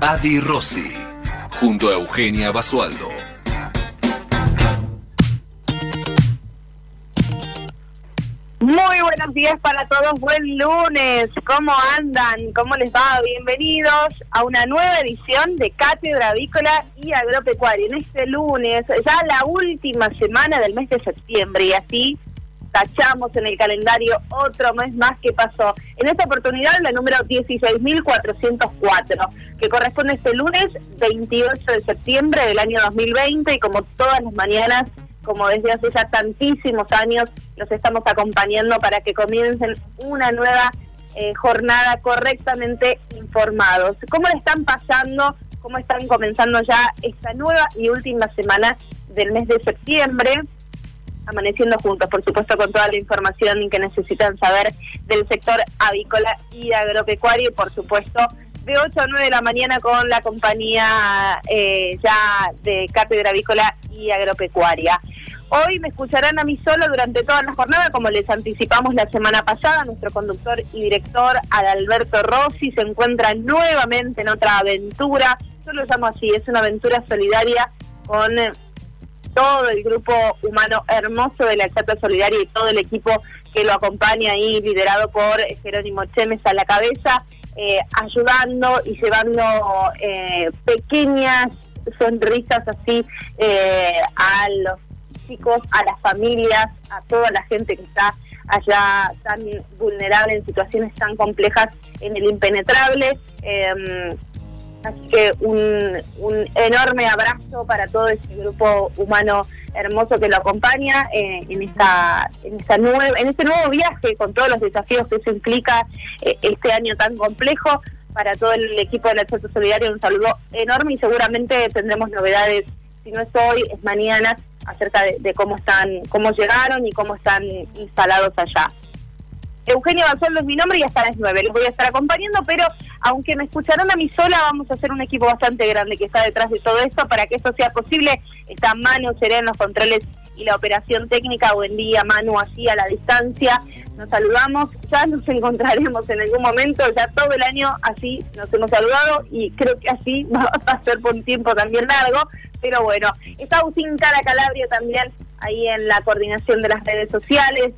Adi Rossi, junto a Eugenia Basualdo. Muy buenos días para todos, buen lunes, ¿cómo andan? ¿Cómo les va? Bienvenidos a una nueva edición de Cátedra Avícola y Agropecuaria. En este lunes, ya la última semana del mes de septiembre y así tachamos en el calendario otro mes más que pasó. En esta oportunidad la número 16.404, que corresponde este lunes 28 de septiembre del año 2020 y como todas las mañanas, como desde hace ya tantísimos años, los estamos acompañando para que comiencen una nueva eh, jornada correctamente informados. ¿Cómo le están pasando? ¿Cómo están comenzando ya esta nueva y última semana del mes de septiembre? Amaneciendo juntos, por supuesto, con toda la información que necesitan saber del sector avícola y agropecuario y, por supuesto, de 8 a 9 de la mañana con la compañía eh, ya de Cátedra Avícola y Agropecuaria. Hoy me escucharán a mí solo durante toda la jornada, como les anticipamos la semana pasada. Nuestro conductor y director, Adalberto Rossi, se encuentra nuevamente en otra aventura. Yo lo llamo así, es una aventura solidaria con todo el grupo humano hermoso de la Chata Solidaria y todo el equipo que lo acompaña ahí, liderado por Jerónimo Chemes a la cabeza, eh, ayudando y llevando eh, pequeñas sonrisas así eh, a los chicos, a las familias, a toda la gente que está allá tan vulnerable en situaciones tan complejas en el impenetrable. Así que un, enorme abrazo para todo ese grupo humano hermoso que lo acompaña eh, en esta en esta en este nuevo viaje con todos los desafíos que eso implica eh, este año tan complejo para todo el equipo de la Chata Solidaria un saludo enorme y seguramente tendremos novedades si no es hoy es mañana acerca de cómo están cómo llegaron y cómo están instalados allá. Eugenia Basualdo es mi nombre y hasta las 9 les voy a estar acompañando, pero aunque me escucharán a mí sola, vamos a hacer un equipo bastante grande que está detrás de todo esto. Para que eso sea posible, está Manu Seré en los controles y la operación técnica. Buen día, Manu, así a la distancia. Nos saludamos, ya nos encontraremos en algún momento, ya todo el año así nos hemos saludado y creo que así va a ser por un tiempo también largo. Pero bueno, está Agustín Cara Calabria también ahí en la coordinación de las redes sociales,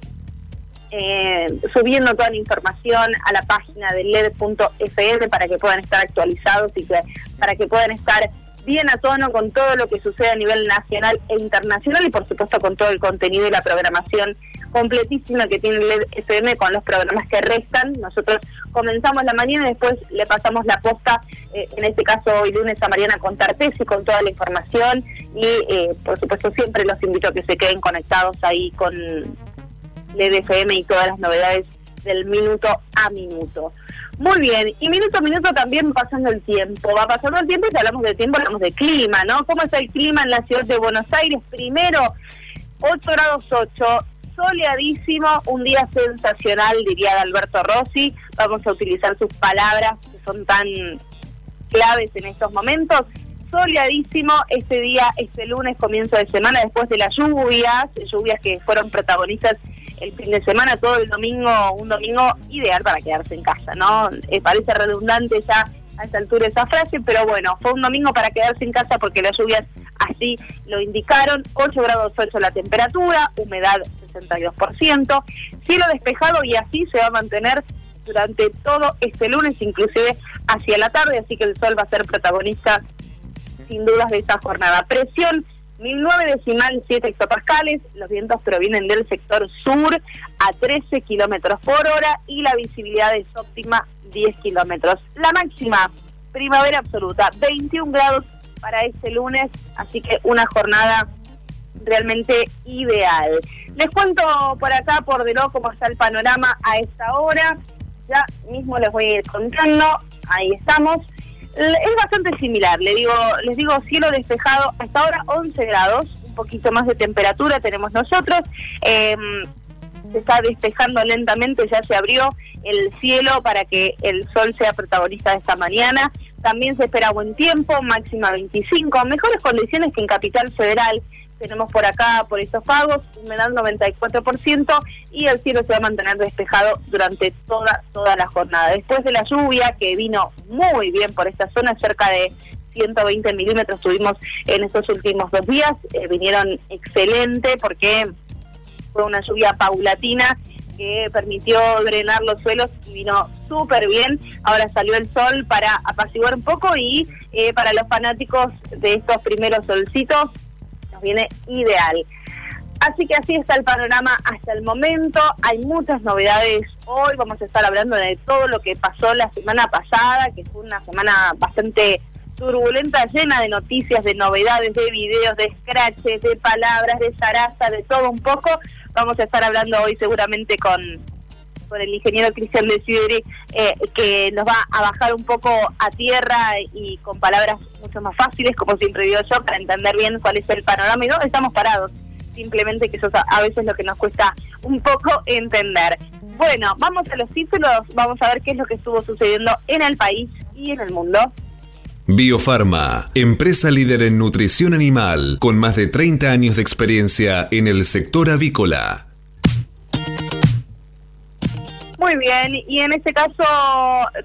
eh, subiendo toda la información a la página de led.fm para que puedan estar actualizados y que, para que puedan estar bien a tono con todo lo que sucede a nivel nacional e internacional y por supuesto con todo el contenido y la programación completísima que tiene LED FM con los programas que restan. Nosotros comenzamos la mañana y después le pasamos la posta, eh, en este caso hoy lunes a Mariana con y con toda la información y eh, por supuesto siempre los invito a que se queden conectados ahí con, FM y todas las novedades del minuto a minuto. Muy bien, y minuto a minuto también pasando el tiempo. Va pasando el tiempo y si hablamos de tiempo, hablamos de clima, ¿no? ¿Cómo está el clima en la ciudad de Buenos Aires? Primero, 8 grados 8, soleadísimo, un día sensacional, diría Alberto Rossi. Vamos a utilizar sus palabras que son tan claves en estos momentos soleadísimo este día, este lunes, comienzo de semana, después de las lluvias, lluvias que fueron protagonistas el fin de semana, todo el domingo, un domingo ideal para quedarse en casa, ¿no? Eh, parece redundante ya a esta altura esa frase, pero bueno, fue un domingo para quedarse en casa porque las lluvias así lo indicaron, 8 grados 8 la temperatura, humedad 62%, cielo despejado y así se va a mantener durante todo este lunes, inclusive hacia la tarde, así que el sol va a ser protagonista sin dudas de esta jornada. Presión 1009 decimal 7 hectopascales, los vientos provienen del sector sur a 13 kilómetros por hora y la visibilidad es óptima 10 kilómetros. La máxima, primavera absoluta, 21 grados para este lunes, así que una jornada realmente ideal. Les cuento por acá, por de lo cómo está el panorama a esta hora. Ya mismo les voy a ir contando. Ahí estamos. Es bastante similar, le digo, les digo cielo despejado, hasta ahora 11 grados, un poquito más de temperatura tenemos nosotros. Em, se está despejando lentamente, ya se abrió el cielo para que el sol sea protagonista de esta mañana. También se espera buen tiempo, máxima 25, mejores condiciones que en Capital Federal. Tenemos por acá, por estos pagos, humedad 94% y el cielo se va a mantener despejado durante toda, toda la jornada. Después de la lluvia, que vino muy bien por esta zona, cerca de 120 milímetros tuvimos en estos últimos dos días, eh, vinieron excelente porque fue una lluvia paulatina que permitió drenar los suelos y vino súper bien. Ahora salió el sol para apaciguar un poco y eh, para los fanáticos de estos primeros solcitos viene ideal. Así que así está el panorama hasta el momento. Hay muchas novedades hoy. Vamos a estar hablando de todo lo que pasó la semana pasada, que fue una semana bastante turbulenta, llena de noticias, de novedades, de videos, de scratches, de palabras, de zaraza, de todo un poco. Vamos a estar hablando hoy seguramente con, con el ingeniero Cristian de eh, que nos va a bajar un poco a tierra y con palabras mucho más fáciles, como siempre digo yo, para entender bien cuál es el panorama y dónde estamos parados. Simplemente que eso a veces lo que nos cuesta un poco entender. Bueno, vamos a los títulos, vamos a ver qué es lo que estuvo sucediendo en el país y en el mundo. Biofarma, empresa líder en nutrición animal, con más de 30 años de experiencia en el sector avícola. Muy bien, y en este caso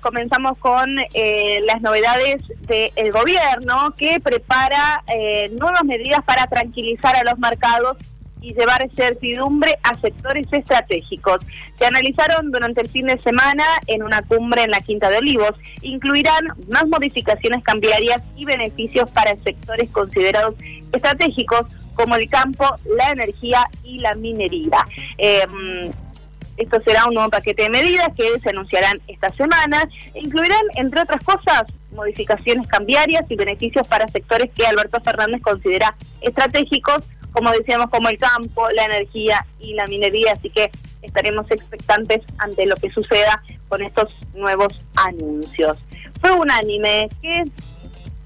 comenzamos con eh, las novedades del gobierno que prepara eh, nuevas medidas para tranquilizar a los mercados y llevar certidumbre a sectores estratégicos. Se analizaron durante el fin de semana en una cumbre en la Quinta de Olivos. Incluirán más modificaciones cambiarias y beneficios para sectores considerados estratégicos como el campo, la energía y la minería. Em, esto será un nuevo paquete de medidas que se anunciarán esta semana. Incluirán, entre otras cosas, modificaciones cambiarias y beneficios para sectores que Alberto Fernández considera estratégicos como decíamos, como el campo, la energía y la minería, así que estaremos expectantes ante lo que suceda con estos nuevos anuncios. Fue unánime que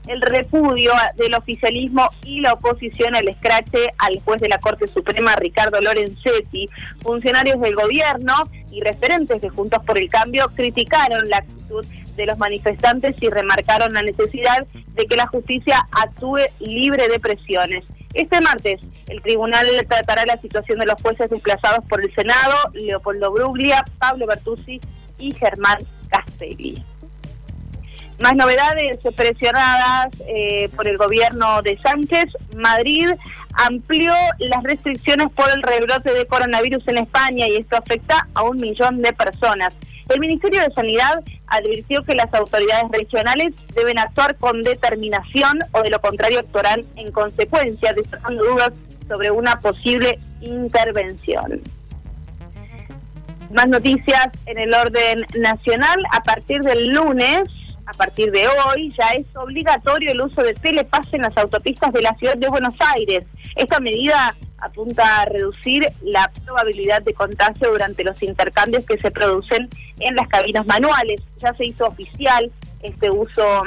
el repudio del oficialismo y la oposición al escrache al juez de la Corte Suprema Ricardo Lorenzetti, funcionarios del gobierno y referentes de Juntos por el Cambio criticaron la actitud de los manifestantes y remarcaron la necesidad de que la justicia actúe libre de presiones. Este martes, el tribunal tratará la situación de los jueces desplazados por el Senado, Leopoldo Bruglia, Pablo Bertuzzi y Germán Castelli. Más novedades presionadas eh, por el gobierno de Sánchez. Madrid amplió las restricciones por el rebrote de coronavirus en España y esto afecta a un millón de personas. El Ministerio de Sanidad advirtió que las autoridades regionales deben actuar con determinación o de lo contrario actuarán en consecuencia, destacando dudas sobre una posible intervención. Más noticias en el orden nacional. A partir del lunes, a partir de hoy, ya es obligatorio el uso de telepase en las autopistas de la ciudad de Buenos Aires. Esta medida apunta a reducir la probabilidad de contagio durante los intercambios que se producen en las cabinas manuales. Ya se hizo oficial este uso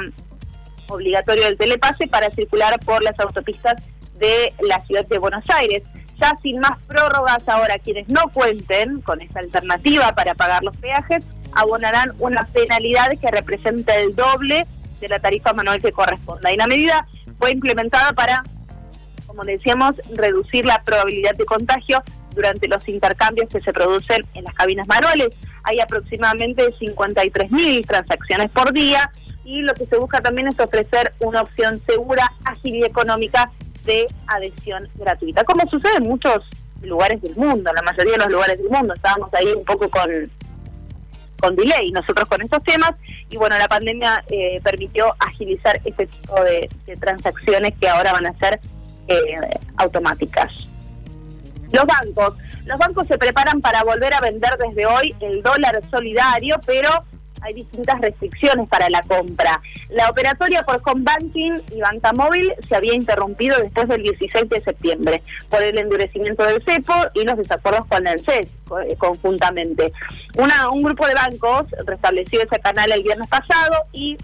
obligatorio del telepase para circular por las autopistas de la ciudad de Buenos Aires. Ya sin más prórrogas ahora, quienes no cuenten con esta alternativa para pagar los peajes abonarán una penalidad que representa el doble de la tarifa manual que corresponda. Y la medida fue implementada para como decíamos, reducir la probabilidad de contagio durante los intercambios que se producen en las cabinas manuales. Hay aproximadamente 53.000 transacciones por día y lo que se busca también es ofrecer una opción segura, ágil y económica de adhesión gratuita, como sucede en muchos lugares del mundo, en la mayoría de los lugares del mundo. Estábamos ahí un poco con, con delay nosotros con estos temas y bueno, la pandemia eh, permitió agilizar este tipo de transacciones que ahora van a ser eh, automáticas. Los bancos. Los bancos se preparan para volver a vender desde hoy el dólar solidario, pero hay distintas restricciones para la compra. La operatoria por home banking y banca móvil se había interrumpido después del 16 de septiembre por el endurecimiento del CEPO y los desacuerdos con el CES eh, conjuntamente. Una, un grupo de bancos restableció ese canal el viernes pasado y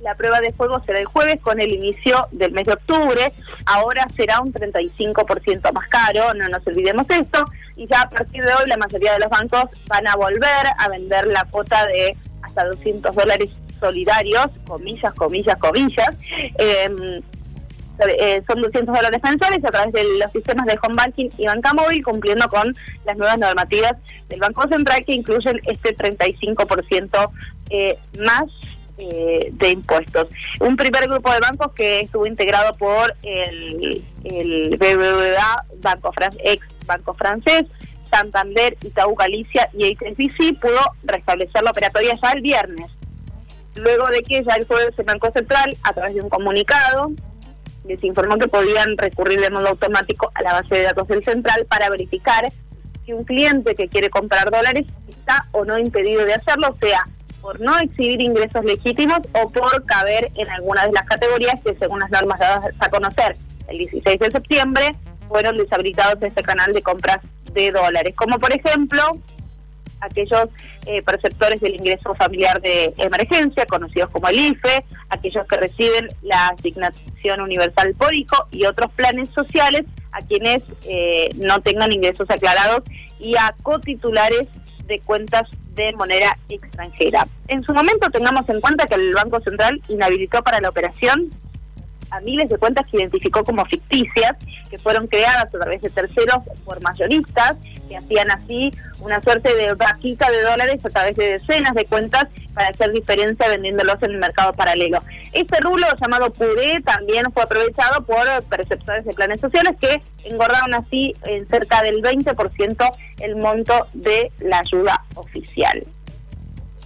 la prueba de fuego será el jueves con el inicio del mes de octubre. Ahora será un 35% más caro, no nos olvidemos esto. Y ya a partir de hoy la mayoría de los bancos van a volver a vender la cuota de hasta 200 dólares solidarios, comillas, comillas, comillas. Em, eh, son 200 dólares mensuales a través de los sistemas de home banking y banca móvil, cumpliendo con las nuevas normativas del Banco Central que incluyen este 35% eh, más eh, de impuestos. Un primer grupo de bancos que estuvo integrado por el, el BBVA, Banco ex Banco Francés, Santander, Itaú Galicia y HSBC pudo restablecer la operatoria ya el viernes. Luego de que ya el jueves el Banco Central, a través de un comunicado, les informó que podían recurrir de modo automático a la base de datos del central para verificar si un cliente que quiere comprar dólares está o no impedido de hacerlo, sea por no exhibir ingresos legítimos o por caber en alguna de las categorías que según las normas dadas a conocer el 16 de septiembre fueron deshabilitados de este canal de compras de dólares, como por ejemplo aquellos eh, perceptores del ingreso familiar de emergencia, conocidos como el IFE, aquellos que reciben la asignación universal por hijo y otros planes sociales a quienes eh, no tengan ingresos aclarados y a cotitulares de cuentas de moneda extranjera. En su momento tengamos en cuenta que el Banco Central inhabilitó para la operación a miles de cuentas que identificó como ficticias, que fueron creadas a través de terceros por mayoristas, que hacían así una suerte de vaquita de dólares a través de decenas de cuentas para hacer diferencia vendiéndolos en el mercado paralelo. Este rulo llamado puré también fue aprovechado por perceptores de planes sociales que engordaron así en cerca del 20% el monto de la ayuda oficial.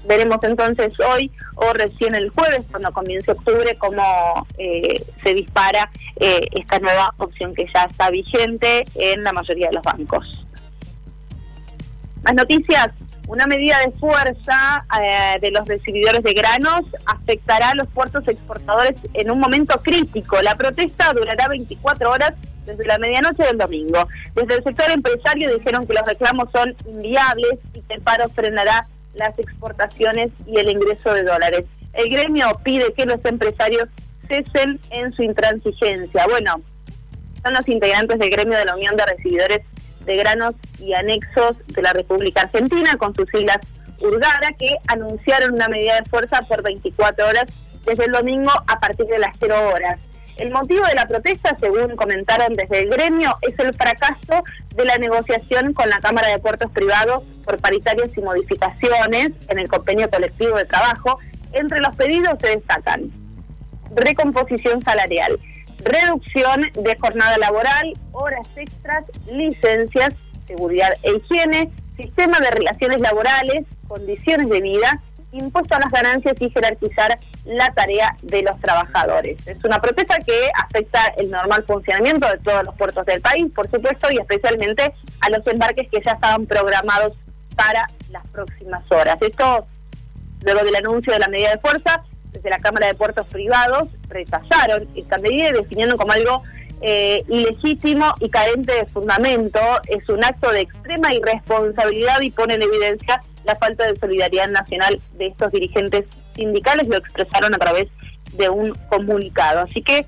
Veremos entonces hoy o recién el jueves, cuando comience octubre, cómo eh, se dispara eh, esta nueva opción que ya está vigente en la mayoría de los bancos. Más noticias. Una medida de fuerza eh, de los recibidores de granos afectará a los puertos exportadores en un momento crítico. La protesta durará 24 horas desde la medianoche del domingo. Desde el sector empresario dijeron que los reclamos son inviables y que el paro frenará las exportaciones y el ingreso de dólares. El gremio pide que los empresarios cesen en su intransigencia. Bueno, son los integrantes del gremio de la Unión de Recibidores de Granos y Anexos de la República Argentina, con sus siglas Urgara, que anunciaron una medida de fuerza por 24 horas desde el domingo a partir de las 0 horas. El motivo de la protesta, según comentaron desde el gremio, es el fracaso de la negociación con la Cámara de Puertos Privados por paritarias y modificaciones en el convenio colectivo de trabajo. Entre los pedidos se destacan recomposición salarial, reducción de jornada laboral, horas extras, licencias, seguridad e higiene, sistema de relaciones laborales, condiciones de vida impuesto a las ganancias y jerarquizar la tarea de los trabajadores. Es una protesta que afecta el normal funcionamiento de todos los puertos del país, por supuesto, y especialmente a los embarques que ya estaban programados para las próximas horas. Esto, luego del anuncio de la medida de fuerza, desde la Cámara de Puertos Privados rechazaron esta medida definiendo como algo eh, ilegítimo y carente de fundamento. Es un acto de extrema irresponsabilidad y pone en evidencia la falta de solidaridad nacional de estos dirigentes sindicales, lo expresaron a través de un comunicado. Así que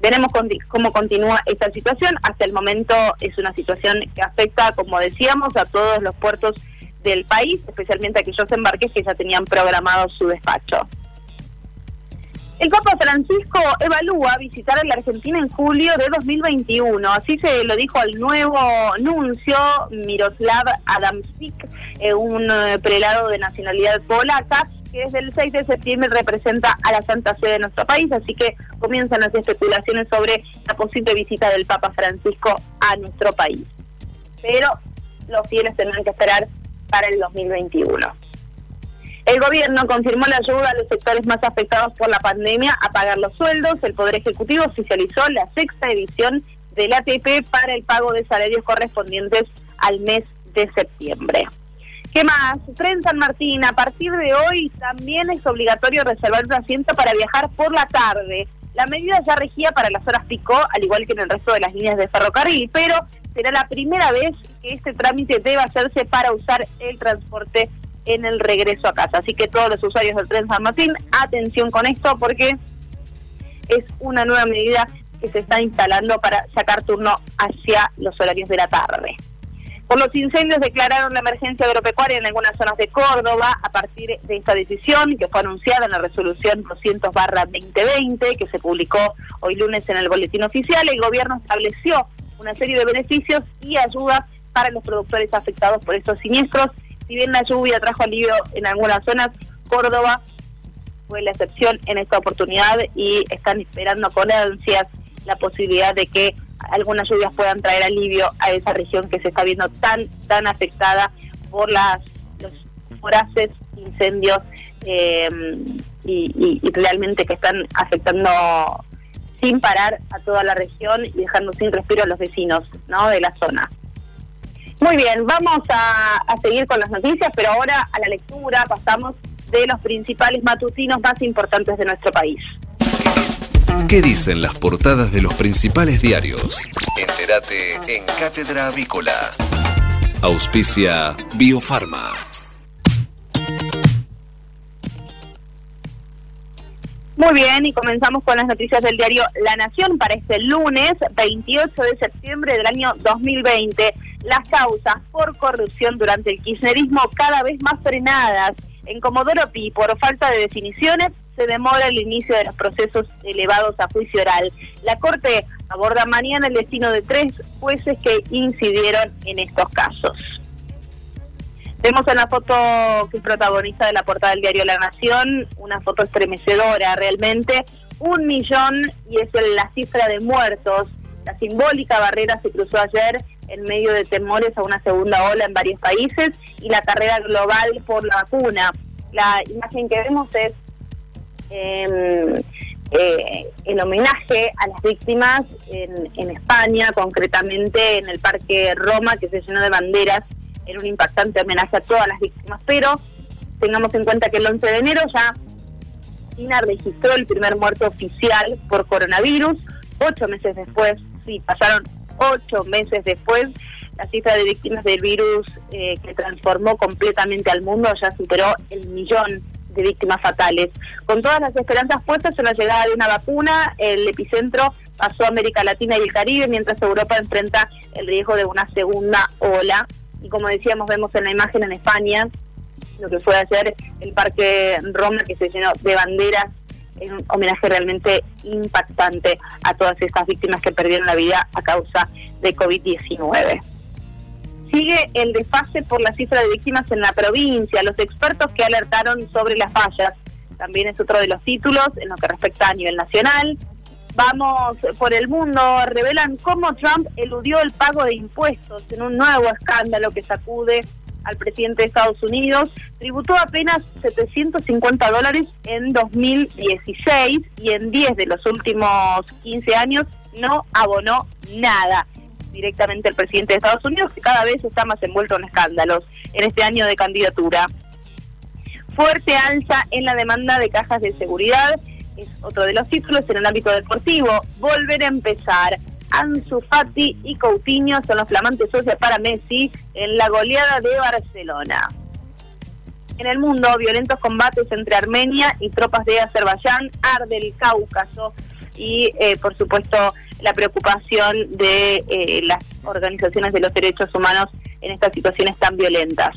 veremos cómo continúa esta situación. Hasta el momento es una situación que afecta, como decíamos, a todos los puertos del país, especialmente a aquellos embarques que ya tenían programado su despacho. El Papa Francisco evalúa visitar a la Argentina en julio de 2021. Así se lo dijo al nuevo nuncio Miroslav Adamczyk, eh, un eh, prelado de nacionalidad polaca, que desde el 6 de septiembre representa a la Santa Sede de nuestro país. Así que comienzan las especulaciones sobre la posible visita del Papa Francisco a nuestro país. Pero los fieles tendrán que esperar para el 2021. El gobierno confirmó la ayuda a los sectores más afectados por la pandemia a pagar los sueldos. El Poder Ejecutivo oficializó la sexta edición del ATP para el pago de salarios correspondientes al mes de septiembre. ¿Qué más? Tren San Martín, a partir de hoy también es obligatorio reservar un asiento para viajar por la tarde. La medida ya regía para las horas pico, al igual que en el resto de las líneas de ferrocarril, pero será la primera vez que este trámite deba hacerse para usar el transporte en el regreso a casa. Así que todos los usuarios del tren San Martín, atención con esto porque es una nueva medida que se está instalando para sacar turno hacia los horarios de la tarde. Por los incendios declararon la emergencia agropecuaria en algunas zonas de Córdoba a partir de esta decisión que fue anunciada en la resolución 200 2020 que se publicó hoy lunes en el boletín oficial. El gobierno estableció una serie de beneficios y ayudas para los productores afectados por estos siniestros. Si bien la lluvia trajo alivio en algunas zonas, Córdoba fue la excepción en esta oportunidad y están esperando con ansias la posibilidad de que algunas lluvias puedan traer alivio a esa región que se está viendo tan tan afectada por las los voraces incendios eh, y, realmente que están afectando sin parar a toda la región y dejando sin respiro a los vecinos ¿no? de la zona. Muy bien, vamos a seguir con las noticias, pero ahora a la lectura pasamos de los principales matutinos más importantes de nuestro país. ¿Qué dicen las portadas de los principales diarios? Entérate en Cátedra Avícola. Auspicia Biofarma. Muy bien, y comenzamos con las noticias del diario La Nación para este lunes 28 de septiembre del año 2020. Las causas por corrupción durante el kirchnerismo cada vez más frenadas. En Comodoro Pi, por falta de definiciones, se demora el inicio de los procesos elevados a juicio oral. La Corte aborda mañana el destino de tres jueces que incidieron en estos casos. Vemos en la foto que protagoniza de la portada del diario La Nación, una foto estremecedora realmente, un millón y es la cifra de muertos. La simbólica barrera se cruzó ayer en medio de temores a una segunda ola en varios países y la carrera global por la vacuna. La imagen que vemos es eh, en homenaje a las víctimas en, en, España, concretamente en el Parque Roma, que se llenó de banderas, era un impactante homenaje a todas las víctimas, pero tengamos en cuenta que el 11 de enero ya China registró el primer muerto oficial por coronavirus, ocho meses después, sí, pasaron ocho meses después, la cifra de víctimas del virus eh, que transformó completamente al mundo ya superó el millón de víctimas fatales. Con todas las esperanzas puestas en la llegada de una vacuna, el epicentro pasó a América Latina y el Caribe, mientras Europa enfrenta el riesgo de una segunda ola. Y como decíamos, vemos en la imagen en España lo que fue ayer el Parque Roma, que se llenó de banderas en un homenaje realmente impactante a todas estas víctimas que perdieron la vida a causa de COVID-19. Sigue el desfase por la cifra de víctimas en la provincia. Los expertos que alertaron sobre las fallas también es otro de los títulos en lo que respecta a nivel nacional. Vamos por el mundo, revelan cómo Trump eludió el pago de impuestos en un nuevo escándalo que sacude al presidente de Estados Unidos. Tributó apenas 750 dólares en 2016 y en 10 de los últimos 15 años no abonó nada directamente el presidente de Estados Unidos, que cada vez está más envuelto en escándalos en este año de candidatura. Fuerte alza en la demanda de cajas de seguridad, es otro de los títulos en el ámbito deportivo. Volver a empezar. Ansu Fati y Coutinho son los flamantes socios para Messi en la goleada de Barcelona. En el mundo, violentos combates entre Armenia y tropas de Azerbaiyán, arde el Cáucaso y, eh, por supuesto, la preocupación de eh, las organizaciones de los derechos humanos en estas situaciones tan violentas.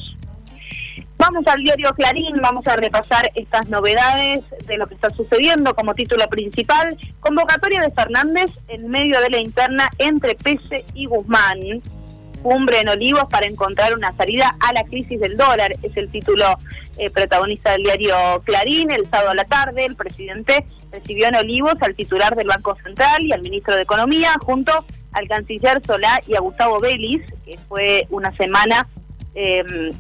Vamos al diario Clarín, vamos a repasar estas novedades de lo que está sucediendo como título principal. Convocatoria de Fernández en medio de la interna entre Pese y Guzmán. Cumbre en Olivos para encontrar una salida a la crisis del dólar, es el título eh, protagonista del diario Clarín. El sábado a la tarde, el presidente recibió en Olivos al titular del Banco Central y al ministro de Economía, junto al canciller Solá y a Gustavo Vélez, que fue una semana em,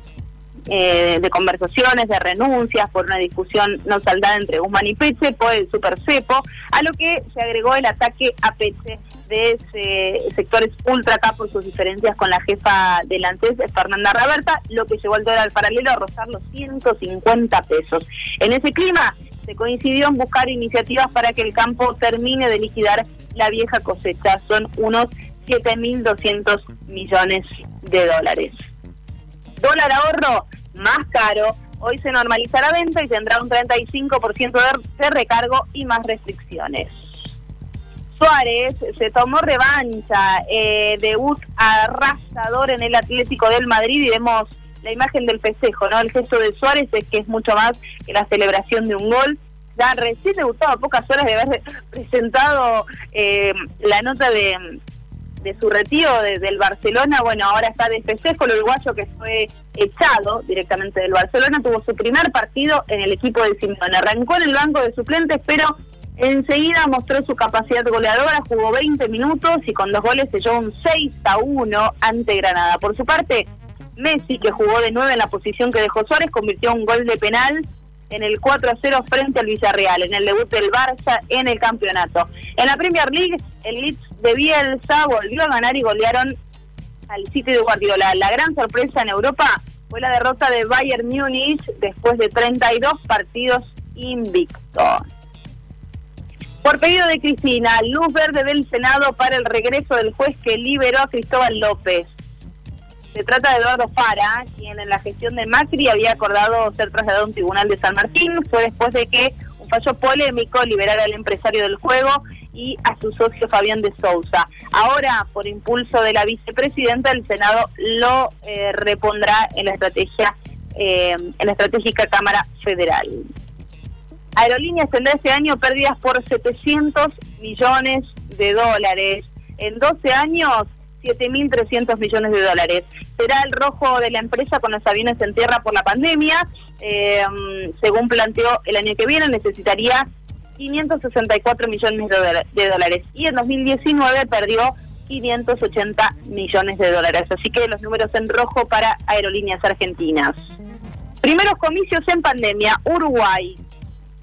eh, de conversaciones, de renuncias por una discusión no saldada entre Guzmán y Peche por el supercepo, a lo que se agregó el ataque a Peche de sectores ultra acá por sus diferencias con la jefa del ANSES, Fernanda Raberta, lo que llevó al dólar paralelo a rozar los 150 pesos. En ese clima, se coincidió en buscar iniciativas para que el campo termine de liquidar la vieja cosecha. Son unos 7.200 millones de dólares. Dólar ahorro más caro. Hoy se normaliza la venta y tendrá un 35% de, recargo y más restricciones. Suárez se tomó revancha, eh, debut arrasador en el Atlético del Madrid y vemos la imagen del festejo, ¿no? El gesto de Suárez es que es mucho más que la celebración de un gol. Ya recién debutó a pocas horas de haber presentado eh, la nota de, de su retiro del Barcelona, bueno, ahora está de festejo el uruguayo que fue echado directamente del Barcelona, tuvo su primer partido en el equipo de Simeone. Arrancó en el banco de suplentes, pero enseguida mostró su capacidad goleadora, jugó 20 minutos y con dos goles selló un 6 a 1 ante Granada. Por su parte, Messi, que jugó de nueve en la posición que dejó Suárez, convirtió un gol de penal en el 4 a 0 frente al Villarreal, en el debut del Barça en el campeonato. En la Premier League, el Leeds de Bielsa volvió a ganar y golearon al City de Guardiola. La gran sorpresa en Europa fue la derrota de Bayern Múnich después de 32 partidos invictos. Por pedido de Cristina, luz verde del Senado para el regreso del juez que liberó a Cristóbal López. Se trata de Eduardo Fara, quien en la gestión de Macri había acordado ser trasladado a un tribunal de San Martín. Fue después de que un fallo polémico liberara al empresario del juego y a su socio Fabián de Sousa. Ahora, por impulso de la vicepresidenta, el Senado lo eh, repondrá en la estrategia eh, en la estratégica Cámara Federal. Aerolíneas tendrá este año pérdidas por 700 millones de dólares. En 12 años 7.300 millones de dólares. Será el rojo de la empresa con los aviones en tierra por la pandemia. Eh, según planteó el año que viene, necesitaría 564 millones de dólares. Y en 2019 perdió 580 millones de dólares. Así que los números en rojo para aerolíneas argentinas. Primeros comicios en pandemia. Uruguay.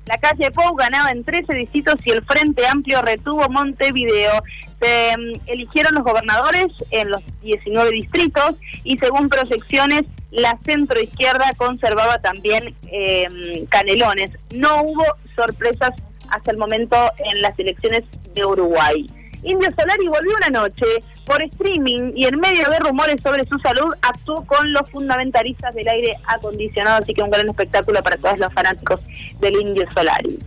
La calle Pou ganaba en 13 distritos y el Frente Amplio retuvo Montevideo. Se mm, eligieron los gobernadores en los 19 distritos y según proyecciones la centroizquierda conservaba también em, Canelones. No hubo sorpresas hasta el momento en las elecciones de Uruguay. Indio Solari volvió una noche por streaming y en medio de rumores sobre su salud actuó con los fundamentalistas del aire acondicionado, así que un gran espectáculo para todos los fanáticos del Indio Solari.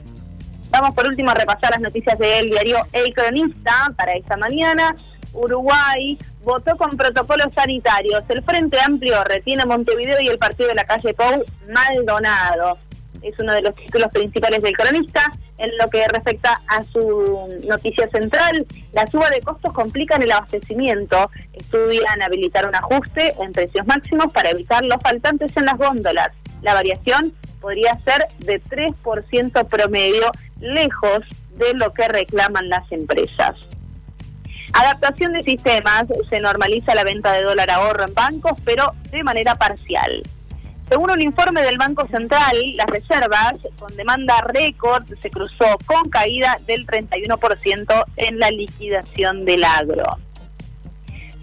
Vamos por último a repasar las noticias del diario El Cronista para esta mañana. Uruguay votó con protocolos sanitarios. El Frente Amplio retiene Montevideo y el partido de la calle Pou Maldonado es uno de los títulos principales del cronista. En lo que respecta a su noticia central, la suba de costos complican el abastecimiento. Estudian habilitar un ajuste en precios máximos para evitar los faltantes en las góndolas. La variación podría ser de 3% promedio, lejos de lo que reclaman las empresas. Adaptación de sistemas, se normaliza la venta de dólar ahorro en bancos, pero de manera parcial. Según un informe del Banco Central, las reservas con demanda récord se cruzó con caída del 31% en la liquidación del agro.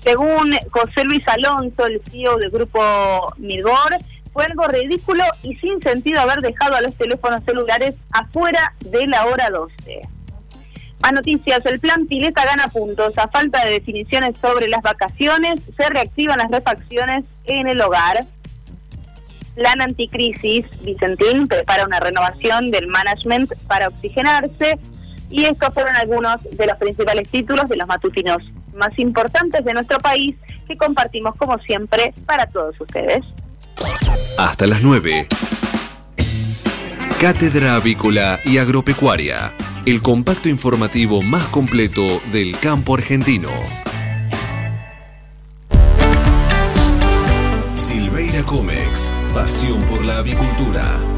Según José Luis Alonso, el CEO del grupo Mirgor, fue algo ridículo y sin sentido haber dejado a los teléfonos celulares afuera de la hora 12. Más noticias, el plan Pileta gana puntos. A falta de definiciones sobre las vacaciones, se reactivan las refacciones en el hogar. Plan Anticrisis, Vicentín prepara una renovación del management para oxigenarse y estos fueron algunos de los principales títulos de los matutinos más importantes de nuestro país que compartimos como siempre para todos ustedes. Hasta las 9. Cátedra Avícola y Agropecuaria, el compacto informativo más completo del campo argentino. Silveira Comex Pasión por la avicultura.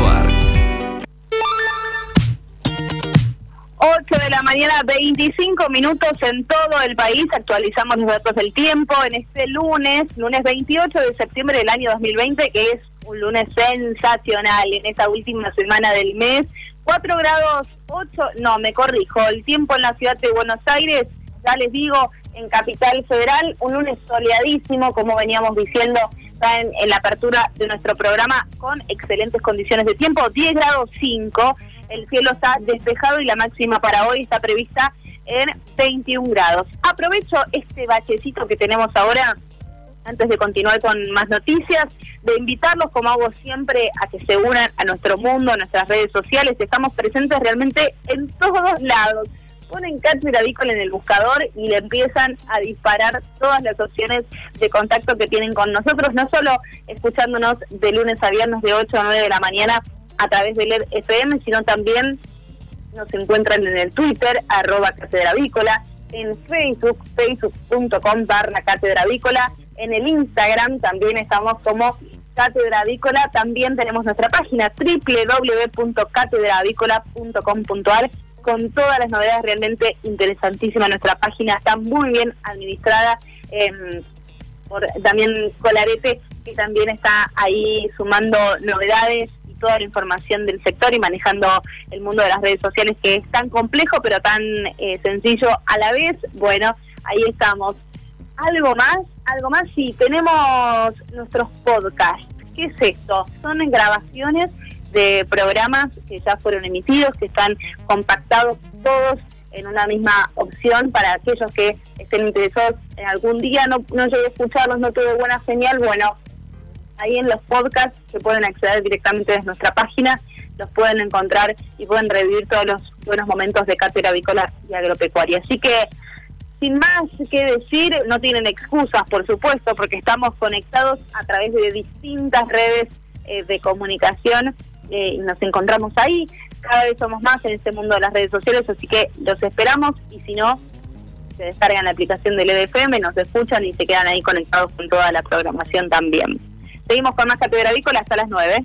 www.silveiracomexsrl.com 8 de la mañana, 25 minutos en todo el país. Actualizamos los datos del tiempo en este lunes, lunes 28 de septiembre del año 2020, que es un lunes sensacional en esta última semana del mes. 4 grados 8, no, me corrijo, el tiempo en la ciudad de Buenos Aires, ya les digo, en Capital Federal, un lunes soleadísimo, como veníamos diciendo en, en la apertura de nuestro programa, con excelentes condiciones de tiempo, 10 grados 5, el cielo está despejado y la máxima para hoy está prevista en 21 grados. Aprovecho este bachecito que tenemos ahora antes de continuar con más noticias, de invitarlos, como hago siempre, a que se unan a nuestro mundo, a nuestras redes sociales. Estamos presentes realmente en todos lados. Ponen Cátedra Avícola en el buscador y le empiezan a disparar todas las opciones de contacto que tienen con nosotros, no solo escuchándonos de lunes a viernes de 8 a 9 de la mañana a través de LED FM, sino también nos encuentran en el Twitter, arroba Cátedra Avícola, en Facebook, facebook.com barra Cátedra Avícola, en el Instagram también estamos como Cátedra Avícola, también tenemos nuestra página www.catedravícola.com.ar con todas las novedades realmente interesantísimas. Nuestra página está muy bien administrada em, por también Colarete, que también está ahí sumando novedades y toda la información del sector y manejando el mundo de las redes sociales, que es tan complejo pero tan eh, sencillo a la vez. Bueno, ahí estamos. ¿Algo más? ¿Algo más? Sí, tenemos nuestros podcasts. ¿Qué es esto? Son grabaciones de programas que ya fueron emitidos, que están compactados todos en una misma opción para aquellos que estén interesados en algún día, no, no llegué a escucharlos, no tuve buena señal, bueno, ahí en los podcasts que pueden acceder directamente desde nuestra página, los pueden encontrar y pueden revivir todos los buenos momentos de cátedra avícola y agropecuaria. Así que sin más que decir, no tienen excusas, por supuesto, porque estamos conectados a través de distintas redes eh, de comunicación eh, nos encontramos ahí. Cada vez somos más en este mundo de las redes sociales, así que los esperamos y si no, se descargan la aplicación del EDFM, nos escuchan y se quedan ahí conectados con toda la programación también. Seguimos con más Cátedra Avícola hasta las 9.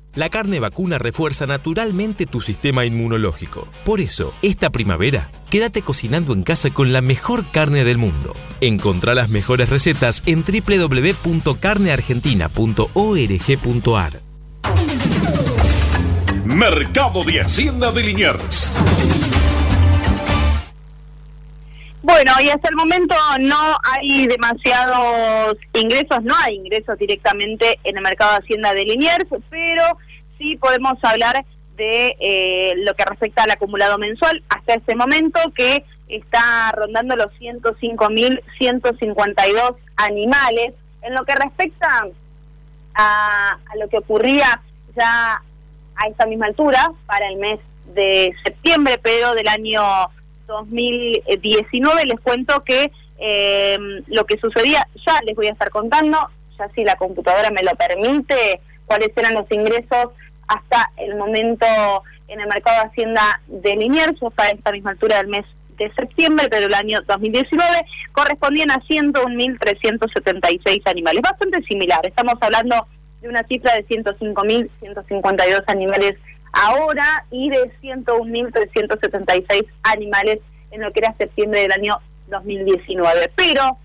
La carne vacuna refuerza naturalmente tu sistema inmunológico. Por eso, esta primavera, quédate cocinando en casa con la mejor carne del mundo. Encontrá las mejores recetas en www.carneargentina.org.ar. Mercado de Hacienda de Liniers. Bueno, y hasta el momento no hay demasiados ingresos, no hay ingresos directamente en el mercado de Hacienda de Liniers, pero sí podemos hablar de eh, lo que respecta al acumulado mensual hasta este momento, que está rondando los 105.152 animales. En lo que respecta a, a lo que ocurría ya a esta misma altura, para el mes de septiembre, pero del año 2019. Les cuento que eh, lo que sucedía, ya les voy a estar contando, ya si la computadora me lo permite, cuáles eran los ingresos hasta el momento en el mercado de Hacienda de Liniers, para esta misma altura del mes de septiembre, pero el año 2019 correspondían a 101.376 animales, bastante similar. Estamos hablando de una cifra de 105.152 animales ahora y de 101.376 animales en lo que era septiembre del año 2019. Pero,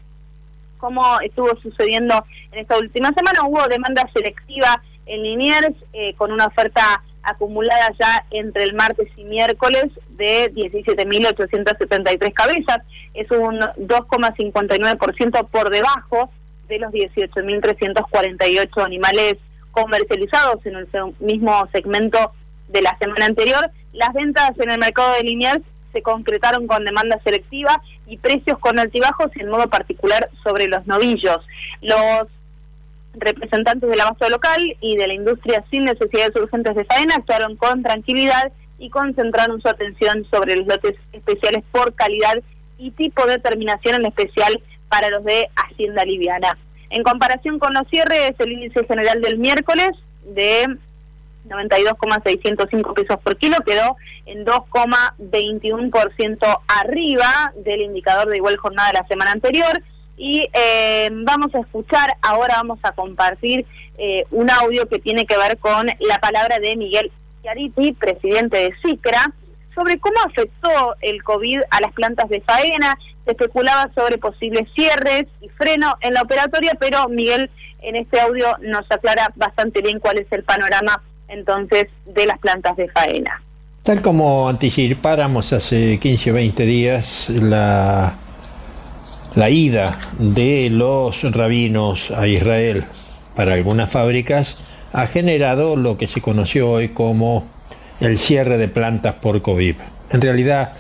como estuvo sucediendo en esta última semana, hubo demanda selectiva en Liniers eh, con una oferta acumulada ya entre el martes y miércoles de 17.873 cabezas. Es un 2,59% por debajo de los 18.348 animales comercializados en el mismo segmento de la semana anterior, las ventas en el mercado de Liniers se concretaron con demanda selectiva y precios con altibajos en modo particular sobre los novillos. Los representantes del abasto local y de la industria sin necesidades urgentes de faena actuaron con tranquilidad y concentraron su atención sobre los lotes especiales por calidad y tipo de terminación en especial para los de Hacienda Liviana. En comparación con los cierres, el índice general del miércoles de 92,605 pesos por kilo, quedó en 2,21% arriba del indicador de igual jornada de la semana anterior. Y eh, vamos a escuchar, ahora vamos a compartir eh, un audio que tiene que ver con la palabra de Miguel Chiariti, presidente de CICRA, sobre cómo afectó el COVID a las plantas de faena. Se especulaba sobre posibles cierres y freno en la operatoria, pero Miguel en este audio nos aclara bastante bien cuál es el panorama entonces de las plantas de faena. Tal como anticipáramos hace 15 o 20 días, la, la ida de los rabinos a Israel para algunas fábricas ha generado lo que se conoció hoy como el cierre de plantas por COVID. En realidad,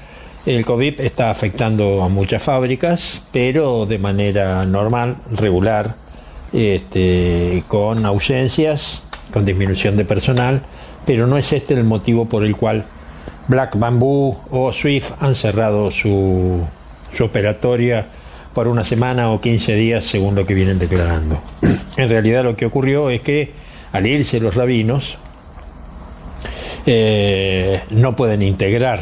el COVID está afectando a muchas fábricas, pero de manera normal, regular, este, con ausencias con disminución de personal, pero no es este el motivo por el cual Black Bamboo o Swift han cerrado su, su operatoria por una semana o 15 días según lo que vienen declarando. En realidad lo que ocurrió es que al irse los rabinos eh, no pueden integrar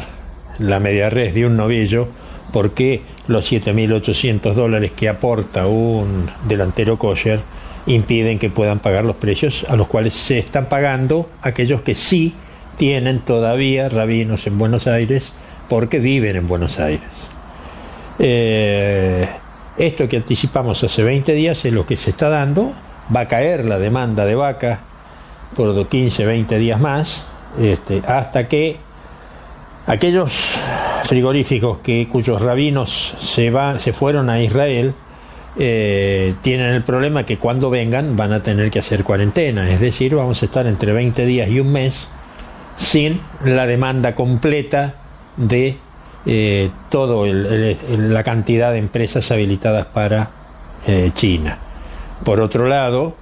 la media red de un novillo porque los 7.800 dólares que aporta un delantero kosher impiden que puedan pagar los precios a los cuales se están pagando aquellos que sí tienen todavía rabinos en Buenos Aires porque viven en Buenos Aires. Eh, esto que anticipamos hace 20 días es lo que se está dando, va a caer la demanda de vaca por 15, 20 días más, este, hasta que aquellos frigoríficos que, cuyos rabinos se, se fueron a Israel, eh, tienen el problema que cuando vengan van a tener que hacer cuarentena, es decir, vamos a estar entre 20 días y un mes sin la demanda completa de eh, toda la cantidad de empresas habilitadas para eh, China. Por otro lado,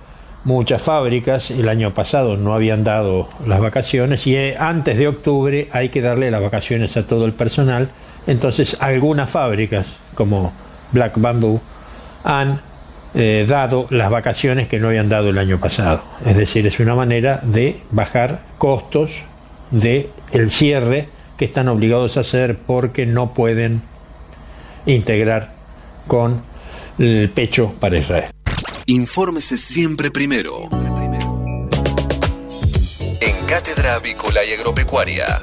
muchas fábricas el año pasado no habían dado las vacaciones y antes de octubre hay que darle las vacaciones a todo el personal. Entonces algunas fábricas como Black Bamboo han eh, dado las vacaciones que no habían dado el año pasado. Es decir, es una manera de bajar costos de el cierre que están obligados a hacer porque no pueden integrar con el pecho para Israel. Infórmese siempre primero. En Cátedra Avícola y Agropecuaria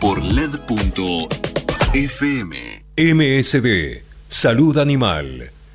por LED.fm. MSD, Salud Animal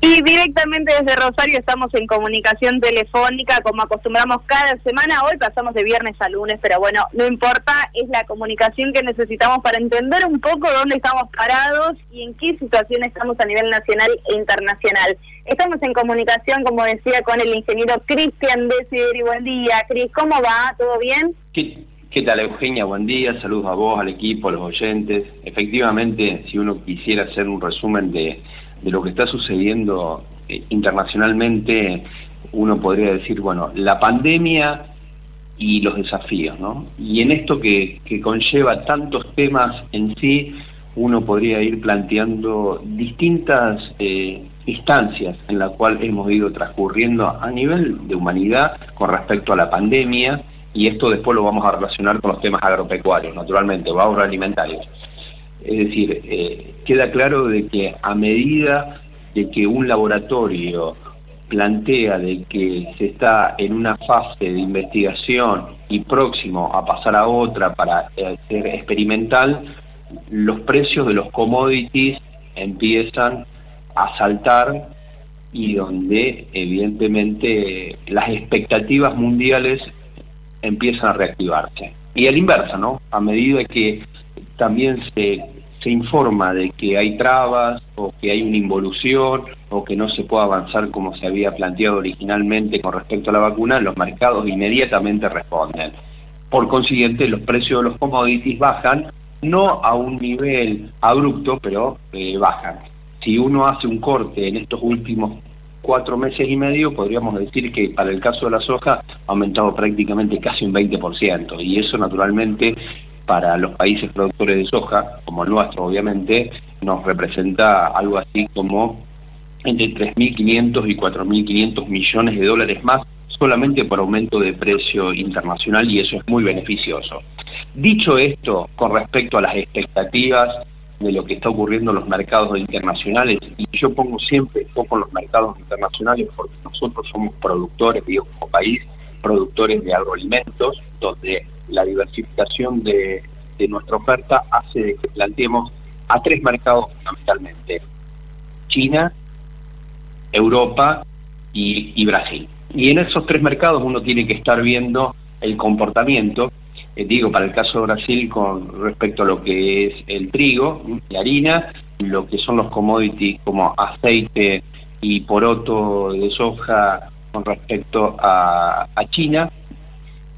Y directamente desde Rosario estamos en comunicación telefónica, como acostumbramos cada semana. Hoy pasamos de viernes a lunes, pero bueno, no importa, es la comunicación que necesitamos para entender un poco dónde estamos parados y en qué situación estamos a nivel nacional e internacional. Estamos en comunicación, como decía, con el ingeniero Cristian Desideri. Buen día, Cris, ¿cómo va? ¿Todo bien? ¿Qué, ¿Qué tal, Eugenia? Buen día, saludos a vos, al equipo, a los oyentes. Efectivamente, si uno quisiera hacer un resumen de de lo que está sucediendo eh, internacionalmente, uno podría decir, bueno, la pandemia y los desafíos, ¿no? Y en esto que, conlleva tantos temas en sí, uno podría ir planteando distintas eh, instancias en las cuales hemos ido transcurriendo a nivel de humanidad con respecto a la pandemia, y esto después lo vamos a relacionar con los temas agropecuarios, naturalmente, o agroalimentarios. Es decir, eh, queda claro de que a medida de que un laboratorio plantea de que se está en una fase de investigación y próximo a pasar a otra para ser experimental, los precios de los commodities empiezan a saltar y donde evidentemente las expectativas mundiales empiezan a reactivarse. Y al inversa, ¿no? A medida que también se, se informa de que hay trabas o que hay una involución o que no se puede avanzar como se había planteado originalmente con respecto a la vacuna, los mercados inmediatamente responden. Por consiguiente, los precios de los commodities bajan, no a un nivel abrupto, pero eh, bajan. Si uno hace un corte en estos últimos cuatro meses y medio, podríamos decir que para el caso de la soja ha aumentado prácticamente casi un 20%, y eso naturalmente para los países productores de soja, como el nuestro obviamente, nos representa algo así como entre 3.500 y 4.500 millones de dólares más solamente por aumento de precio internacional y eso es muy beneficioso. Dicho esto, con respecto a las expectativas de lo que está ocurriendo en los mercados internacionales, y yo pongo siempre foco en los mercados internacionales porque nosotros somos productores, digo, como país, productores de agroalimentos, donde la diversificación de, nuestra oferta hace que planteemos a tres mercados fundamentalmente, China, Europa y, Brasil. Y en esos tres mercados uno tiene que estar viendo el comportamiento, eh, digo, para el caso de Brasil con respecto a lo que es el trigo, la harina, lo que son los commodities como aceite y poroto de soja con respecto a China,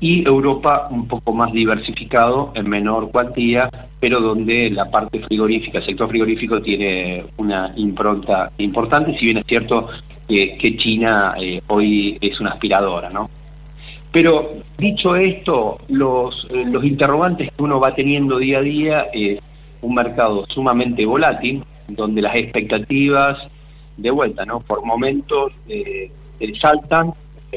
y Europa un poco más diversificado en menor cuantía, pero donde la parte frigorífica, el sector frigorífico tiene una impronta importante, si bien es cierto que, China eh, hoy es una aspiradora, ¿no? Pero dicho esto, los, los interrogantes que uno va teniendo día a día es un mercado sumamente volátil, donde las expectativas de vuelta, ¿no? Por momentos eh, saltan eh,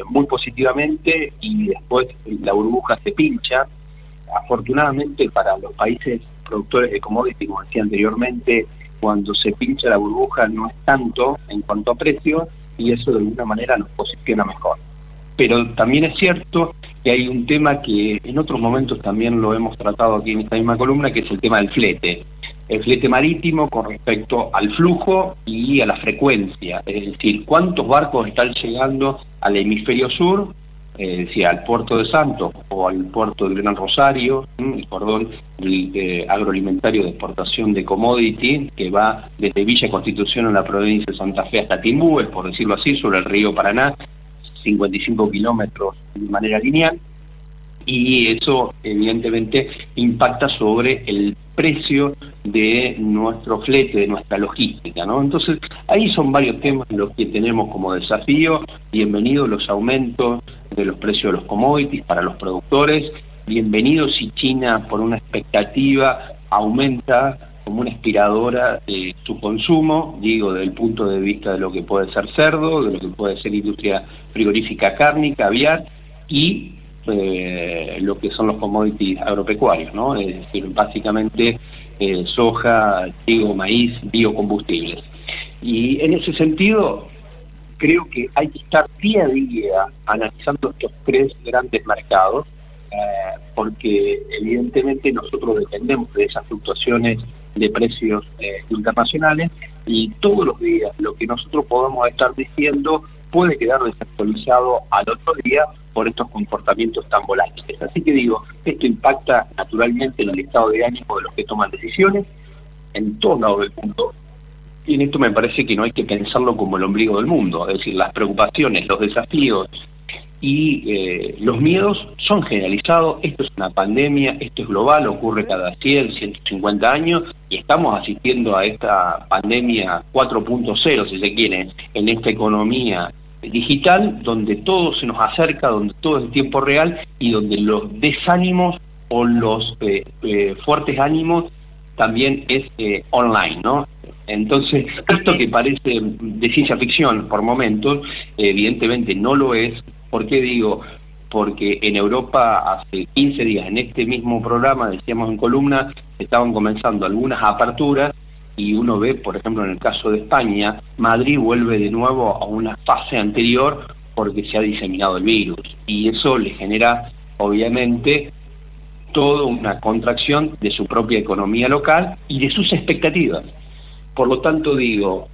muy positivamente y después la burbuja se pincha. Afortunadamente para los países productores de commodities, como decía anteriormente, cuando se pincha la burbuja no es tanto en cuanto a precio, y eso de alguna manera nos posiciona mejor. Pero también es cierto que hay un tema que en otros momentos también lo hemos tratado aquí en esta misma columna, que es el tema del flete. El flete marítimo con respecto al flujo y a la frecuencia, es decir, cuántos barcos están llegando al hemisferio sur eh, decía, al puerto de Santos o al puerto de Gran Rosario, el cordón eh, agroalimentario de exportación de commodity que va desde Villa Constitución en la provincia de Santa Fe hasta Timbúes, por decirlo así, sobre el río Paraná, 55 kilómetros de manera lineal, y eso evidentemente impacta sobre el precio de nuestro flete, de nuestra logística, ¿no? Entonces, ahí son varios temas los que tenemos como desafío. Bienvenidos los aumentos de los precios de los commodities para los productores. Bienvenidos si China, por una expectativa, aumenta como una aspiradora de su consumo, digo, desde el punto de vista de lo que puede ser cerdo, de lo que puede ser industria frigorífica cárnica, aviar, y eh, lo que son los commodities agropecuarios, ¿no? Es decir, básicamente eh, soja, trigo, maíz, biocombustibles. Y en ese sentido, creo que hay que estar día a día analizando estos tres grandes mercados, eh, porque evidentemente nosotros dependemos de esas fluctuaciones de precios internacionales y todos los días lo que nosotros podemos estar diciendo puede quedar desactualizado al otro día por estos comportamientos tan volátiles. Así que digo, esto impacta naturalmente en el estado de ánimo de los que toman decisiones en todos lados del mundo. Y en esto me parece que no hay que pensarlo como el ombligo del mundo, es decir, las preocupaciones, los desafíos y eh, los miedos son generalizados, esto es una pandemia, esto es global, ocurre cada 100, 150 años y estamos asistiendo a esta pandemia 4.0, si se quiere, en esta economía digital donde todo se nos acerca, donde todo es en tiempo real y donde los desánimos o los eh, eh, fuertes ánimos también es eh, online, ¿no? Entonces, esto que parece de ciencia ficción por momentos, evidentemente no lo es. ¿Por qué digo? Porque en Europa hace 15 días, en este mismo programa, decíamos en columna, estaban comenzando algunas aperturas y uno ve, por ejemplo, en el caso de España, Madrid vuelve de nuevo a una fase anterior porque se ha diseminado el virus y eso le genera, obviamente, toda una contracción de su propia economía local y de sus expectativas. Por lo tanto, digo,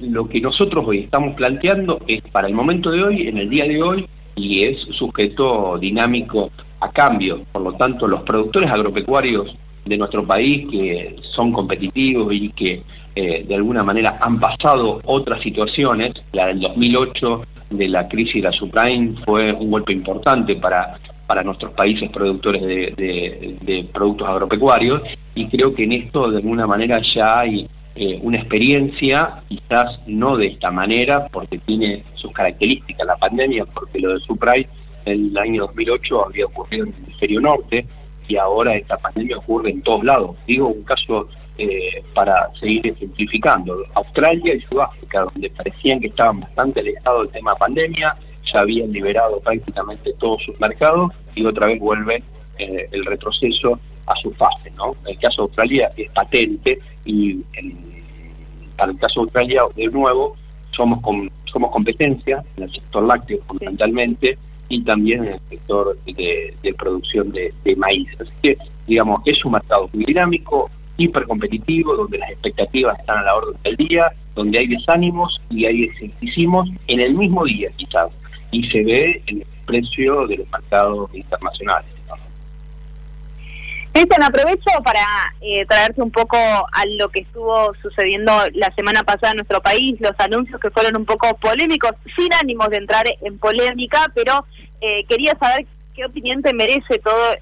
lo que nosotros hoy estamos planteando es para el momento de hoy, en el día de hoy, y es sujeto dinámico a cambio. Por lo tanto, los productores agropecuarios de nuestro país que son competitivos y que eh, de alguna manera han pasado otras situaciones. La del 2008 de la crisis de la subprime fue un golpe importante para, para nuestros países productores de, productos agropecuarios y creo que en esto de alguna manera ya hay eh, una experiencia, quizás no de esta manera, porque tiene sus características la pandemia, porque lo de subprime en el año 2008 había ocurrido en el hemisferio norte y ahora esta pandemia ocurre en todos lados. Digo un caso eh, para seguir simplificando. Australia y Sudáfrica, donde parecían que estaban bastante alejados del tema pandemia, ya habían liberado prácticamente todos sus mercados y otra vez vuelve eh, el retroceso a su fase. ¿no? El caso de Australia es patente y para el caso de Australia, de nuevo, somos, somos competencia en el sector lácteo fundamentalmente y también en el sector de, producción de, maíz. Así que, digamos, es un mercado muy dinámico, hipercompetitivo, donde las expectativas están a la orden del día, donde hay desánimos y hay escepticismos en el mismo día quizás, y se ve el precio de los mercados internacionales. Cristian, aprovecho para eh, traerte un poco a lo que estuvo sucediendo la semana pasada en nuestro país, los anuncios que fueron un poco polémicos, sin ánimos de entrar en polémica, pero eh, quería saber qué opinión te merece todo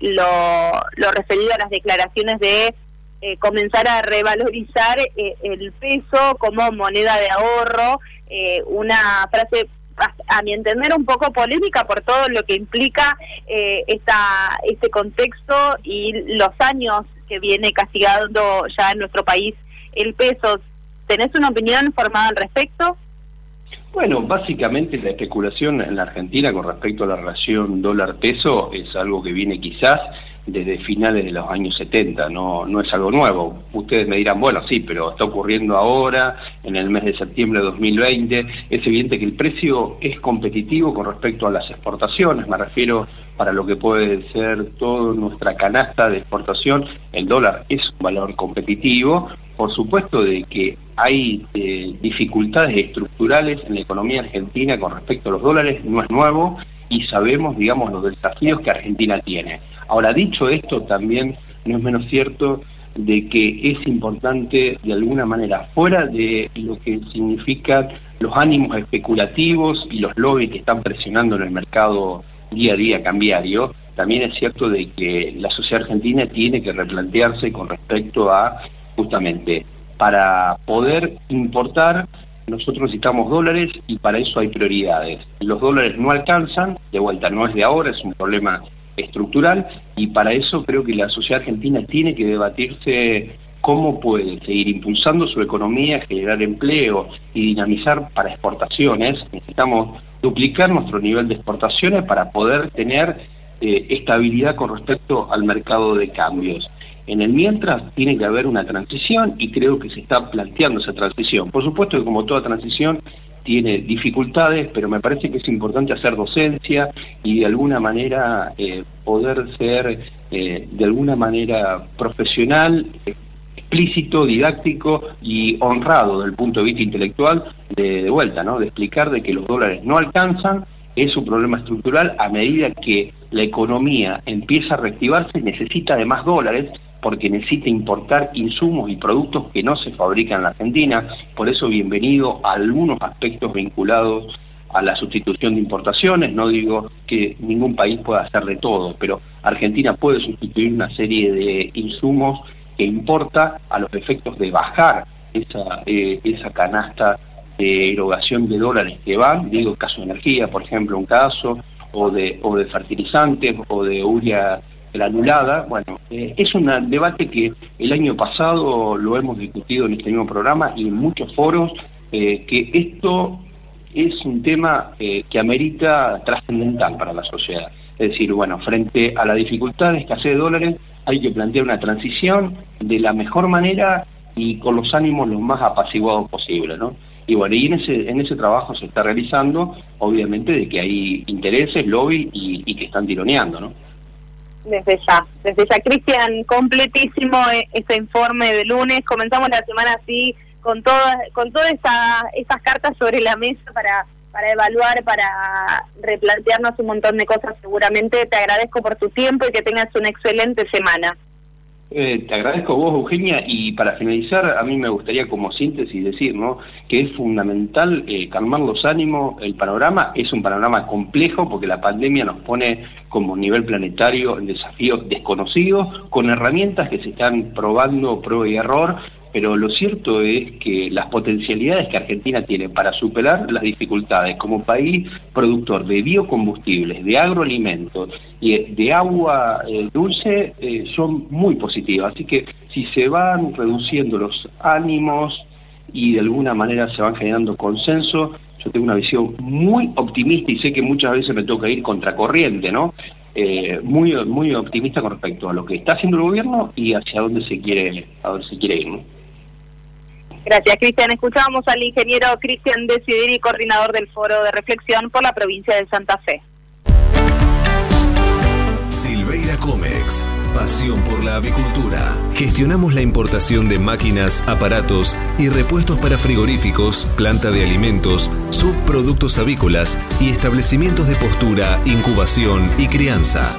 lo referido a las declaraciones de eh, comenzar a revalorizar eh, el peso como moneda de ahorro, eh, una frase a mi entender un poco polémica por todo lo que implica esta, este contexto y los años que viene castigando ya en nuestro país el peso. ¿Tenés una opinión formada al respecto? Bueno, básicamente la especulación en la Argentina con respecto a la relación dólar-peso es algo que viene quizás desde finales de los años 70, no, es algo nuevo. Ustedes me dirán, bueno, sí, pero está ocurriendo ahora, en el mes de septiembre de 2020. Es evidente que el precio es competitivo con respecto a las exportaciones, me refiero para lo que puede ser toda nuestra canasta de exportación, el dólar es un valor competitivo. Por supuesto de que hay eh, dificultades estructurales en la economía argentina con respecto a los dólares, no es nuevo y sabemos, digamos, los desafíos que Argentina tiene. Ahora, dicho esto, también no es menos cierto de que es importante, de alguna manera, fuera de lo que significan los ánimos especulativos y los lobbies que están presionando en el mercado día a día cambiario, también es cierto de que la sociedad argentina tiene que replantearse con respecto a, justamente, para poder importar nosotros necesitamos dólares y para eso hay prioridades. Los dólares no alcanzan, de vuelta, no es de ahora, es un problema estructural y para eso creo que la sociedad argentina tiene que debatirse cómo puede seguir impulsando su economía, generar empleo y dinamizar para exportaciones. Necesitamos duplicar nuestro nivel de exportaciones para poder tener eh, estabilidad con respecto al mercado de cambios. En el mientras tiene que haber una transición y creo que se está planteando esa transición. Por supuesto que como toda transición tiene dificultades, pero me parece que es importante hacer docencia y de alguna manera eh, poder ser eh, de alguna manera profesional, explícito, didáctico y honrado desde el punto de vista intelectual de, de vuelta, ¿no? de explicar de que los dólares no alcanzan, es un problema estructural a medida que la economía empieza a reactivarse, necesita de más dólares porque necesita importar insumos y productos que no se fabrican en la Argentina. Por eso, bienvenido a algunos aspectos vinculados a la sustitución de importaciones. No digo que ningún país pueda hacer de todo, pero Argentina puede sustituir una serie de insumos que importa a los efectos de bajar esa, eh, esa canasta de erogación de dólares que van, digo, caso de energía, por ejemplo, un caso, o de, o de fertilizantes, o de urea anulada, bueno, eh, es un debate que el año pasado lo hemos discutido en este mismo programa y en muchos foros, eh, que esto es un tema eh, que amerita trascendental para la sociedad. Es decir, bueno, frente a la dificultad de escasez de dólares, hay que plantear una transición de la mejor manera y con los ánimos lo más apaciguados posible, ¿no? Y bueno, y en ese, en ese trabajo se está realizando, obviamente, de que hay intereses, lobby y que están tironeando, ¿no? Desde ya, desde ya, Cristian, completísimo e-, este informe de lunes. Comenzamos la semana así, con todas con todas esas cartas sobre la mesa para, para evaluar, para replantearnos un montón de cosas seguramente. Te agradezco por tu tiempo y que tengas una excelente semana. Eh, te agradezco vos, Eugenia, y para finalizar, a mí me gustaría como síntesis decir ¿no? que es fundamental eh, calmar los ánimos. El panorama es un panorama complejo porque la pandemia nos pone como nivel planetario en desafíos desconocidos, con herramientas que se están probando, prueba y error, pero lo cierto es que las potencialidades que Argentina tiene para superar las dificultades como país productor de biocombustibles, de agroalimentos y de agua eh, dulce eh, son muy positivas. Así que si se van reduciendo los ánimos y de alguna manera se van generando consenso, yo tengo una visión muy optimista y sé que muchas veces me toca ir contracorriente, ¿no? Eh, muy muy optimista con respecto a lo que está haciendo el gobierno y hacia dónde se quiere a dónde se quiere ir. ¿no? Gracias, Cristian. Escuchamos al ingeniero Cristian Decidiri, coordinador del Foro de Reflexión por la provincia de Santa Fe. Silveira Comex, pasión por la avicultura. Gestionamos la importación de máquinas, aparatos y repuestos para frigoríficos, planta de alimentos, subproductos avícolas y establecimientos de postura, incubación y crianza.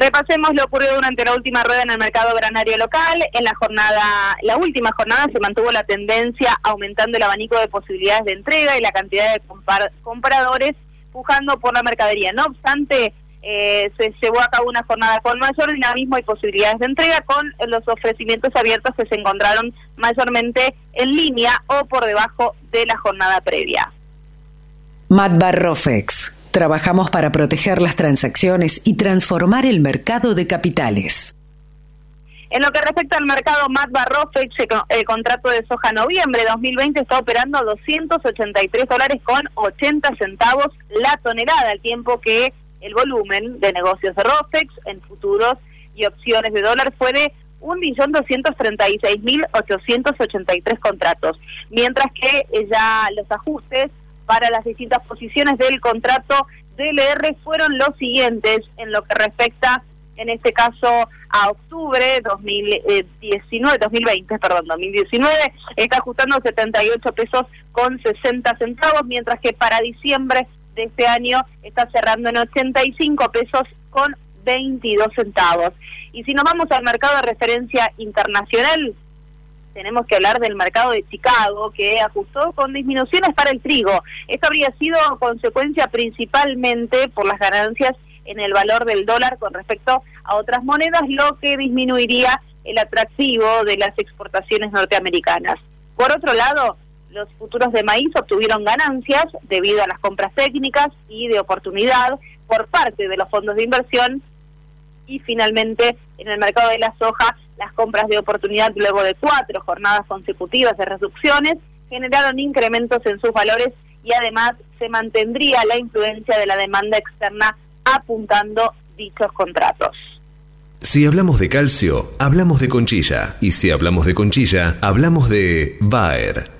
Repasemos lo ocurrido durante la última rueda en el mercado granario local. En la jornada, la última jornada se mantuvo la tendencia aumentando el abanico de posibilidades de entrega y la cantidad de compradores pujando por la mercadería. No obstante, eh, se llevó a cabo una jornada con mayor dinamismo y posibilidades de entrega con los ofrecimientos abiertos que se encontraron mayormente en línea o por debajo de la jornada previa. Matbar Rofex Trabajamos para proteger las transacciones y transformar el mercado de capitales. En lo que respecta al mercado Mat Barrofex, el contrato de soja noviembre 2020 está operando a 283 dólares con 80 centavos la tonelada, al tiempo que el volumen de negocios de Rofex en futuros y opciones de dólar fue de 1.236.883 contratos, mientras que ya los ajustes para las distintas posiciones del contrato DLR fueron los siguientes en lo que respecta, en este caso, a octubre 2019, 2020, perdón, 2019, está ajustando 78 pesos con 60 centavos, mientras que para diciembre de este año está cerrando en 85 pesos con 22 centavos. Y si nos vamos al mercado de referencia internacional, tenemos que hablar del mercado de Chicago, que ajustó con disminuciones para el trigo. Esto habría sido consecuencia principalmente por las ganancias en el valor del dólar con respecto a otras monedas, lo que disminuiría el atractivo de las exportaciones norteamericanas. Por otro lado, los futuros de maíz obtuvieron ganancias debido a las compras técnicas y de oportunidad por parte de los fondos de inversión y finalmente en el mercado de la soja las compras de oportunidad luego de cuatro jornadas consecutivas de reducciones generaron incrementos en sus valores y además se mantendría la influencia de la demanda externa apuntando dichos contratos. Si hablamos de calcio, hablamos de conchilla. Y si hablamos de conchilla, hablamos de Bayer.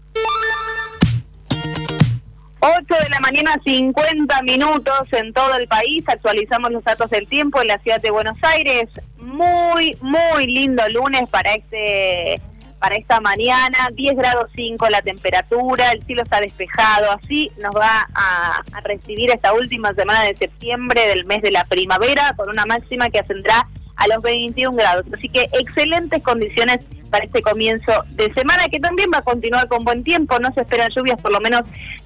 8 de la mañana, 50 minutos en todo el país. Actualizamos los datos del tiempo en la ciudad de Buenos Aires. Muy, muy lindo lunes para este para esta mañana, 10 grados 5 la temperatura, el cielo está despejado, así nos va a, a, recibir esta última semana de septiembre del mes de la primavera con una máxima que ascenderá a los 21 grados. Así que excelentes condiciones para este comienzo de semana que también va a continuar con buen tiempo, no se esperan lluvias por lo menos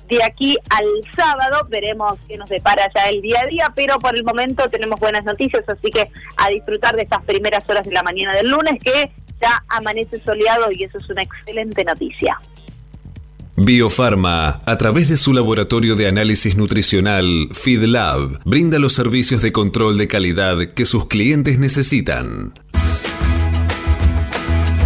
de aquí al sábado, veremos qué nos depara ya el día a día, pero por el momento tenemos buenas noticias, así que a disfrutar de estas primeras horas de la mañana del lunes que ya amanece soleado y eso es una excelente noticia. Biofarma, a través de su laboratorio de análisis nutricional, FeedLab, brinda los servicios de control de calidad que sus clientes necesitan.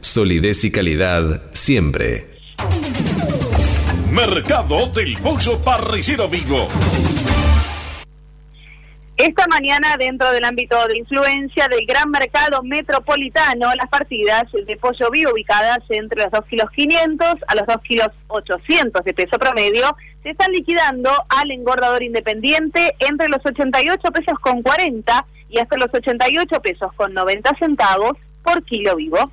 Solidez y calidad siempre. Mercado del Pollo Parricero Vivo. Esta mañana, dentro del ámbito de influencia del gran mercado metropolitano, las partidas de pollo vivo ubicadas entre los 2 kilos 500 a los 2 kilos 800 de peso promedio se están liquidando al engordador independiente entre los 88 pesos con 40 y hasta los 88 pesos con 90 centavos por kilo vivo.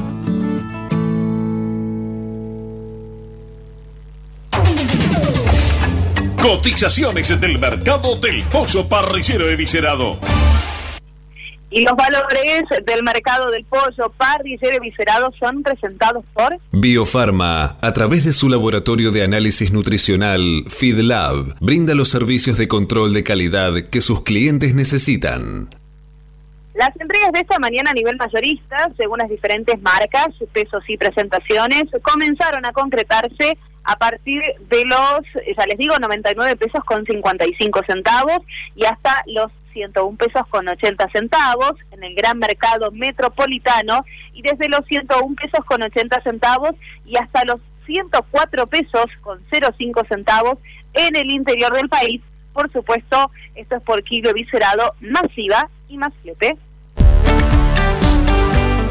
Cotizaciones del mercado del pollo parricero eviscerado. Y los valores del mercado del pollo parricero eviscerado son presentados por Biofarma, a través de su laboratorio de análisis nutricional, FeedLab, brinda los servicios de control de calidad que sus clientes necesitan. Las entregas de esta mañana a nivel mayorista, según las diferentes marcas, pesos y presentaciones, comenzaron a concretarse a partir de los, ya les digo, 99 pesos con 55 centavos y hasta los 101 pesos con 80 centavos en el gran mercado metropolitano y desde los 101 pesos con 80 centavos y hasta los 104 pesos con 05 centavos en el interior del país Por supuesto, esto es por kilo viscerado, masiva y más flete.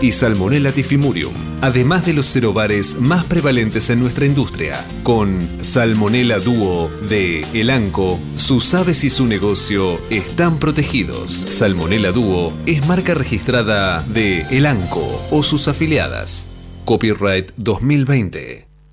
y Salmonella tifimurium, además de los cerobares más prevalentes en nuestra industria. Con Salmonella Duo de Elanco, sus aves y su negocio están protegidos. Salmonella Duo es marca registrada de Elanco o sus afiliadas. Copyright 2020.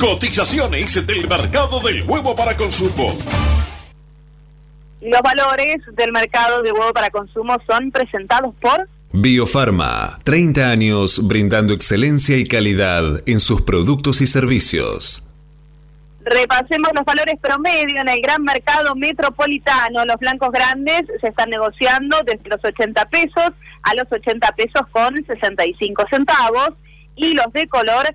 Cotizaciones del mercado del huevo para consumo. Los valores del mercado de huevo para consumo son presentados por Biofarma, 30 años brindando excelencia y calidad en sus productos y servicios. Repasemos los valores promedio en el gran mercado metropolitano. Los blancos grandes se están negociando desde los 80 pesos a los 80 pesos con 65 centavos y los de color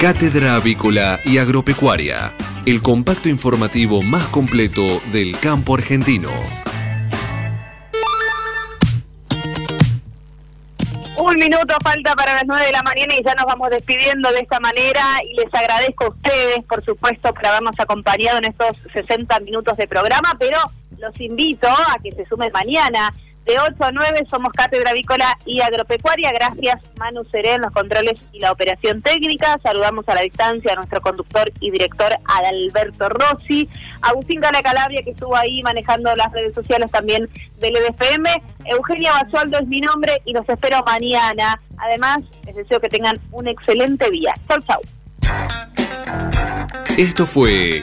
Cátedra Avícola y Agropecuaria, el compacto informativo más completo del campo argentino. Un minuto falta para las 9 de la mañana y ya nos vamos despidiendo de esta manera y les agradezco a ustedes, por supuesto, por habernos acompañado en estos 60 minutos de programa, pero los invito a que se sumen mañana. De 8 a 9 somos Cátedra Avícola y Agropecuaria. Gracias Manu Seré los controles y la operación técnica. Saludamos a la distancia a nuestro conductor y director Adalberto Rossi. Agustín Gala Calabria que estuvo ahí manejando las redes sociales también del EDFM. Eugenia Basualdo es mi nombre y los espero mañana. Además, les deseo que tengan un excelente día. Chau, chau. Esto fue